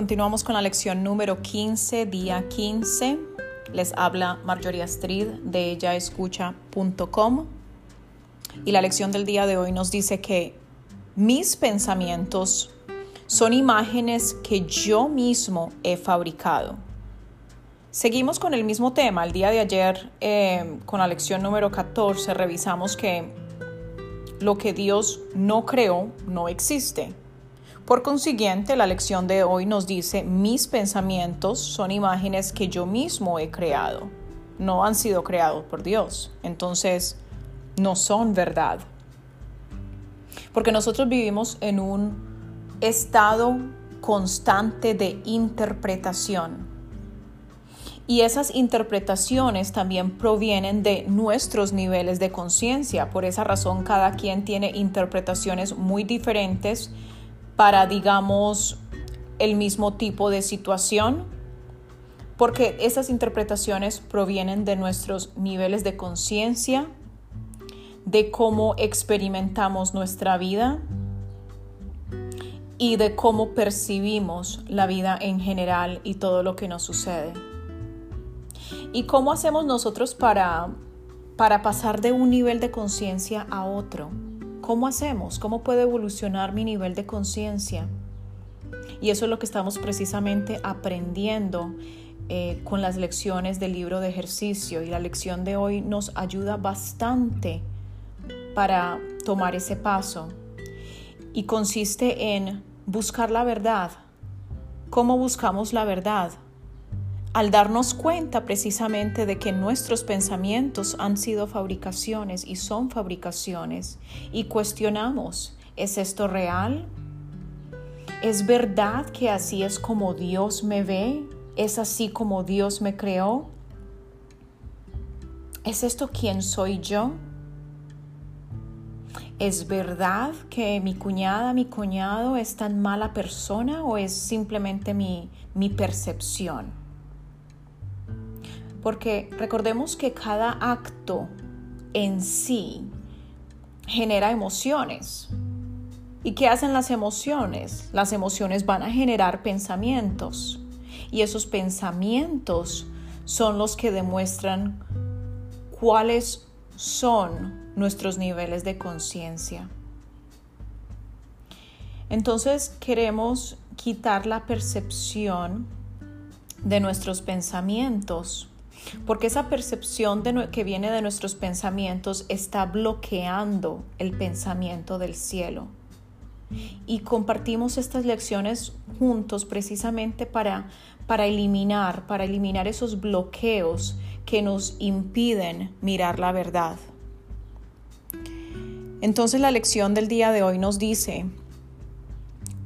Continuamos con la lección número 15, día 15. Les habla Marjorie Astrid de ellaescucha.com. Y la lección del día de hoy nos dice que mis pensamientos son imágenes que yo mismo he fabricado. Seguimos con el mismo tema. El día de ayer, eh, con la lección número 14, revisamos que lo que Dios no creó no existe. Por consiguiente, la lección de hoy nos dice, mis pensamientos son imágenes que yo mismo he creado, no han sido creados por Dios, entonces no son verdad. Porque nosotros vivimos en un estado constante de interpretación. Y esas interpretaciones también provienen de nuestros niveles de conciencia. Por esa razón, cada quien tiene interpretaciones muy diferentes para, digamos, el mismo tipo de situación, porque esas interpretaciones provienen de nuestros niveles de conciencia, de cómo experimentamos nuestra vida y de cómo percibimos la vida en general y todo lo que nos sucede. ¿Y cómo hacemos nosotros para, para pasar de un nivel de conciencia a otro? ¿Cómo hacemos? ¿Cómo puede evolucionar mi nivel de conciencia? Y eso es lo que estamos precisamente aprendiendo eh, con las lecciones del libro de ejercicio. Y la lección de hoy nos ayuda bastante para tomar ese paso. Y consiste en buscar la verdad. ¿Cómo buscamos la verdad? Al darnos cuenta precisamente de que nuestros pensamientos han sido fabricaciones y son fabricaciones y cuestionamos, ¿es esto real? ¿Es verdad que así es como Dios me ve? ¿Es así como Dios me creó? ¿Es esto quién soy yo? ¿Es verdad que mi cuñada, mi cuñado es tan mala persona o es simplemente mi, mi percepción? Porque recordemos que cada acto en sí genera emociones. ¿Y qué hacen las emociones? Las emociones van a generar pensamientos. Y esos pensamientos son los que demuestran cuáles son nuestros niveles de conciencia. Entonces queremos quitar la percepción de nuestros pensamientos porque esa percepción que viene de nuestros pensamientos está bloqueando el pensamiento del cielo. Y compartimos estas lecciones juntos precisamente para, para eliminar, para eliminar esos bloqueos que nos impiden mirar la verdad. Entonces la lección del día de hoy nos dice,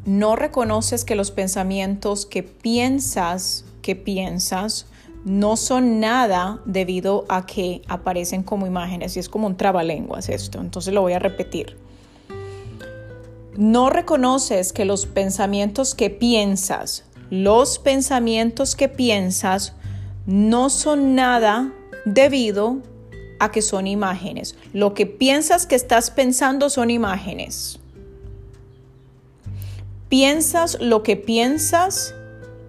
no reconoces que los pensamientos que piensas, que piensas, no son nada debido a que aparecen como imágenes y es como un trabalenguas esto, entonces lo voy a repetir. No reconoces que los pensamientos que piensas, los pensamientos que piensas no son nada debido a que son imágenes. Lo que piensas que estás pensando son imágenes. Piensas lo que piensas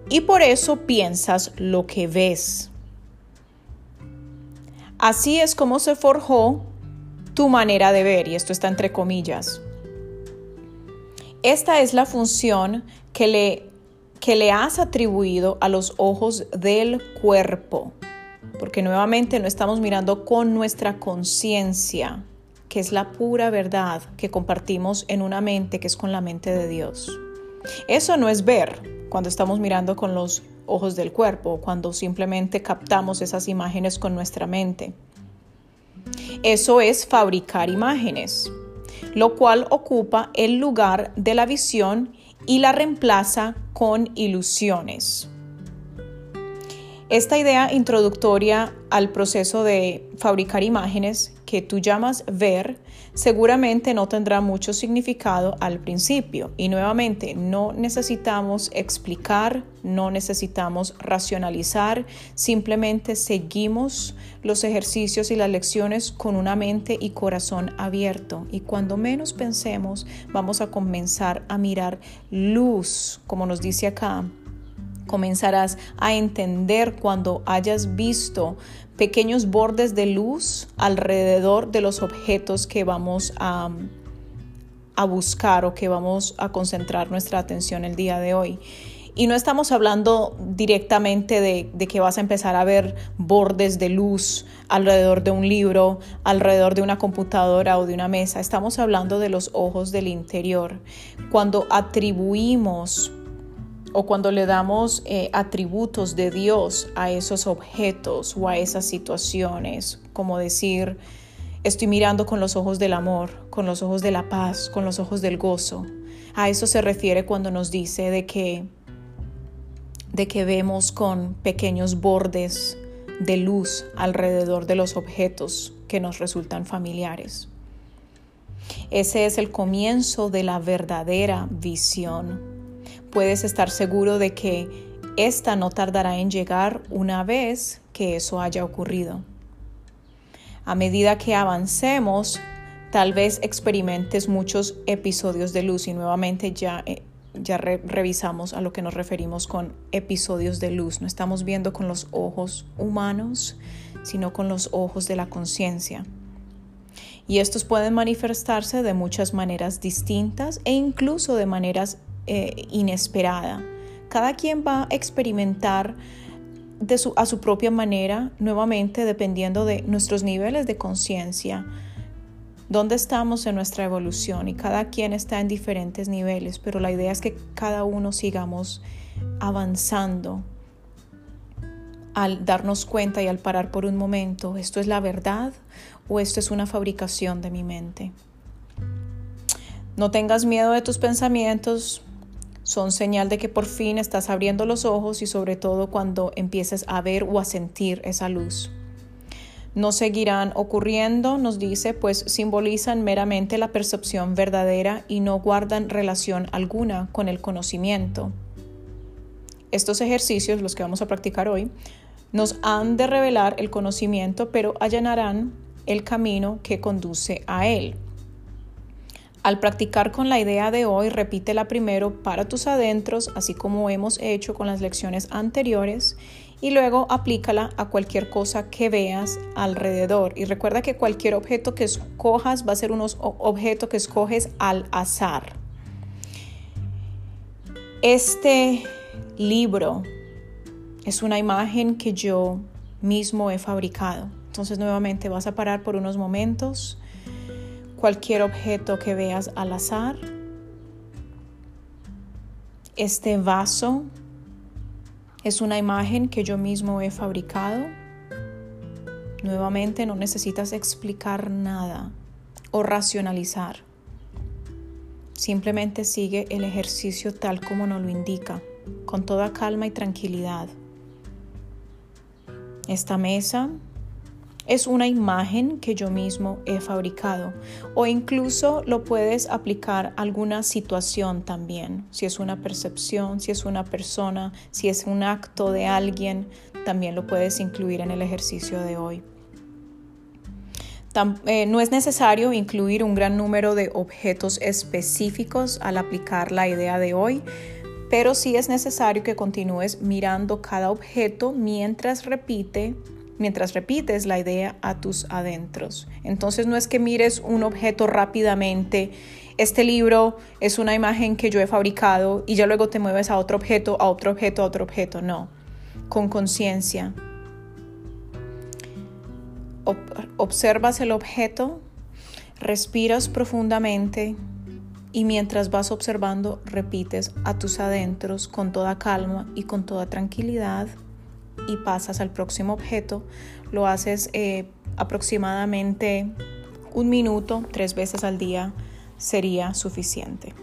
y por eso piensas lo que ves. Así es como se forjó tu manera de ver, y esto está entre comillas. Esta es la función que le, que le has atribuido a los ojos del cuerpo, porque nuevamente no estamos mirando con nuestra conciencia, que es la pura verdad que compartimos en una mente que es con la mente de Dios. Eso no es ver, cuando estamos mirando con los ojos del cuerpo, cuando simplemente captamos esas imágenes con nuestra mente. Eso es fabricar imágenes, lo cual ocupa el lugar de la visión y la reemplaza con ilusiones. Esta idea introductoria al proceso de fabricar imágenes que tú llamas ver seguramente no tendrá mucho significado al principio. Y nuevamente, no necesitamos explicar, no necesitamos racionalizar, simplemente seguimos los ejercicios y las lecciones con una mente y corazón abierto. Y cuando menos pensemos, vamos a comenzar a mirar luz, como nos dice acá, Comenzarás a entender cuando hayas visto pequeños bordes de luz alrededor de los objetos que vamos a, a buscar o que vamos a concentrar nuestra atención el día de hoy. Y no estamos hablando directamente de, de, que vas a empezar a ver bordes de luz alrededor de un libro, alrededor de una computadora o de una mesa. Estamos hablando de los ojos del interior. Cuando atribuimos o cuando le damos eh, atributos de Dios a esos objetos o a esas situaciones, como decir, estoy mirando con los ojos del amor, con los ojos de la paz, con los ojos del gozo. A eso se refiere cuando nos dice de que de que vemos con pequeños bordes de luz alrededor de los objetos que nos resultan familiares. Ese es el comienzo de la verdadera visión. Puedes estar seguro de que esta no tardará en llegar una vez que eso haya ocurrido. A medida que avancemos, tal vez experimentes muchos episodios de luz y nuevamente ya eh, ya revisamos a lo que nos referimos con episodios de luz. No estamos viendo con los ojos humanos, sino con los ojos de la conciencia. Y estos pueden manifestarse de muchas maneras distintas e incluso de maneras eh, inesperadas. Cada quien va a experimentar de su, a su propia manera, nuevamente dependiendo de nuestros niveles de conciencia, dónde estamos en nuestra evolución y cada quien está en diferentes niveles, pero la idea es que cada uno sigamos avanzando al darnos cuenta y al parar por un momento, ¿esto es la verdad o esto es una fabricación de mi mente? No tengas miedo de tus pensamientos, son señal de que por fin estás abriendo los ojos y sobre todo cuando empieces a ver o a sentir esa luz no seguirán ocurriendo, nos dice, pues simbolizan meramente la percepción verdadera y no guardan relación alguna con el conocimiento. Estos ejercicios, los que vamos a practicar hoy, nos han de revelar el conocimiento, pero allanarán el camino que conduce a él. Al practicar con la idea de hoy, repítela primero para tus adentros, así como hemos hecho con las lecciones anteriores, y luego aplícala a cualquier cosa que veas alrededor. Y recuerda que cualquier objeto que escojas va a ser un objeto que escoges al azar. Este libro es una imagen que yo mismo he fabricado. Entonces nuevamente vas a parar por unos momentos. Cualquier objeto que veas al azar. Este vaso es una imagen que yo mismo he fabricado. Nuevamente no necesitas explicar nada o racionalizar. Simplemente sigue el ejercicio tal como nos lo indica, con toda calma y tranquilidad. Esta mesa es una imagen que yo mismo he fabricado o incluso lo puedes aplicar a alguna situación también, si es una percepción, si es una persona, si es un acto de alguien, también lo puedes incluir en el ejercicio de hoy. Eh, no es necesario incluir un gran número de objetos específicos al aplicar la idea de hoy, pero sí es necesario que continúes mirando cada objeto mientras repite mientras repites la idea a tus adentros. Entonces no es que mires un objeto rápidamente, este libro es una imagen que yo he fabricado y ya luego te mueves a otro objeto, a otro objeto, a otro objeto, no, con conciencia. observas el objeto, respiras profundamente y mientras vas observando repites a tus adentros con toda calma y con toda tranquilidad y pasas al próximo objeto. Lo haces eh, aproximadamente un minuto, tres veces al día sería suficiente.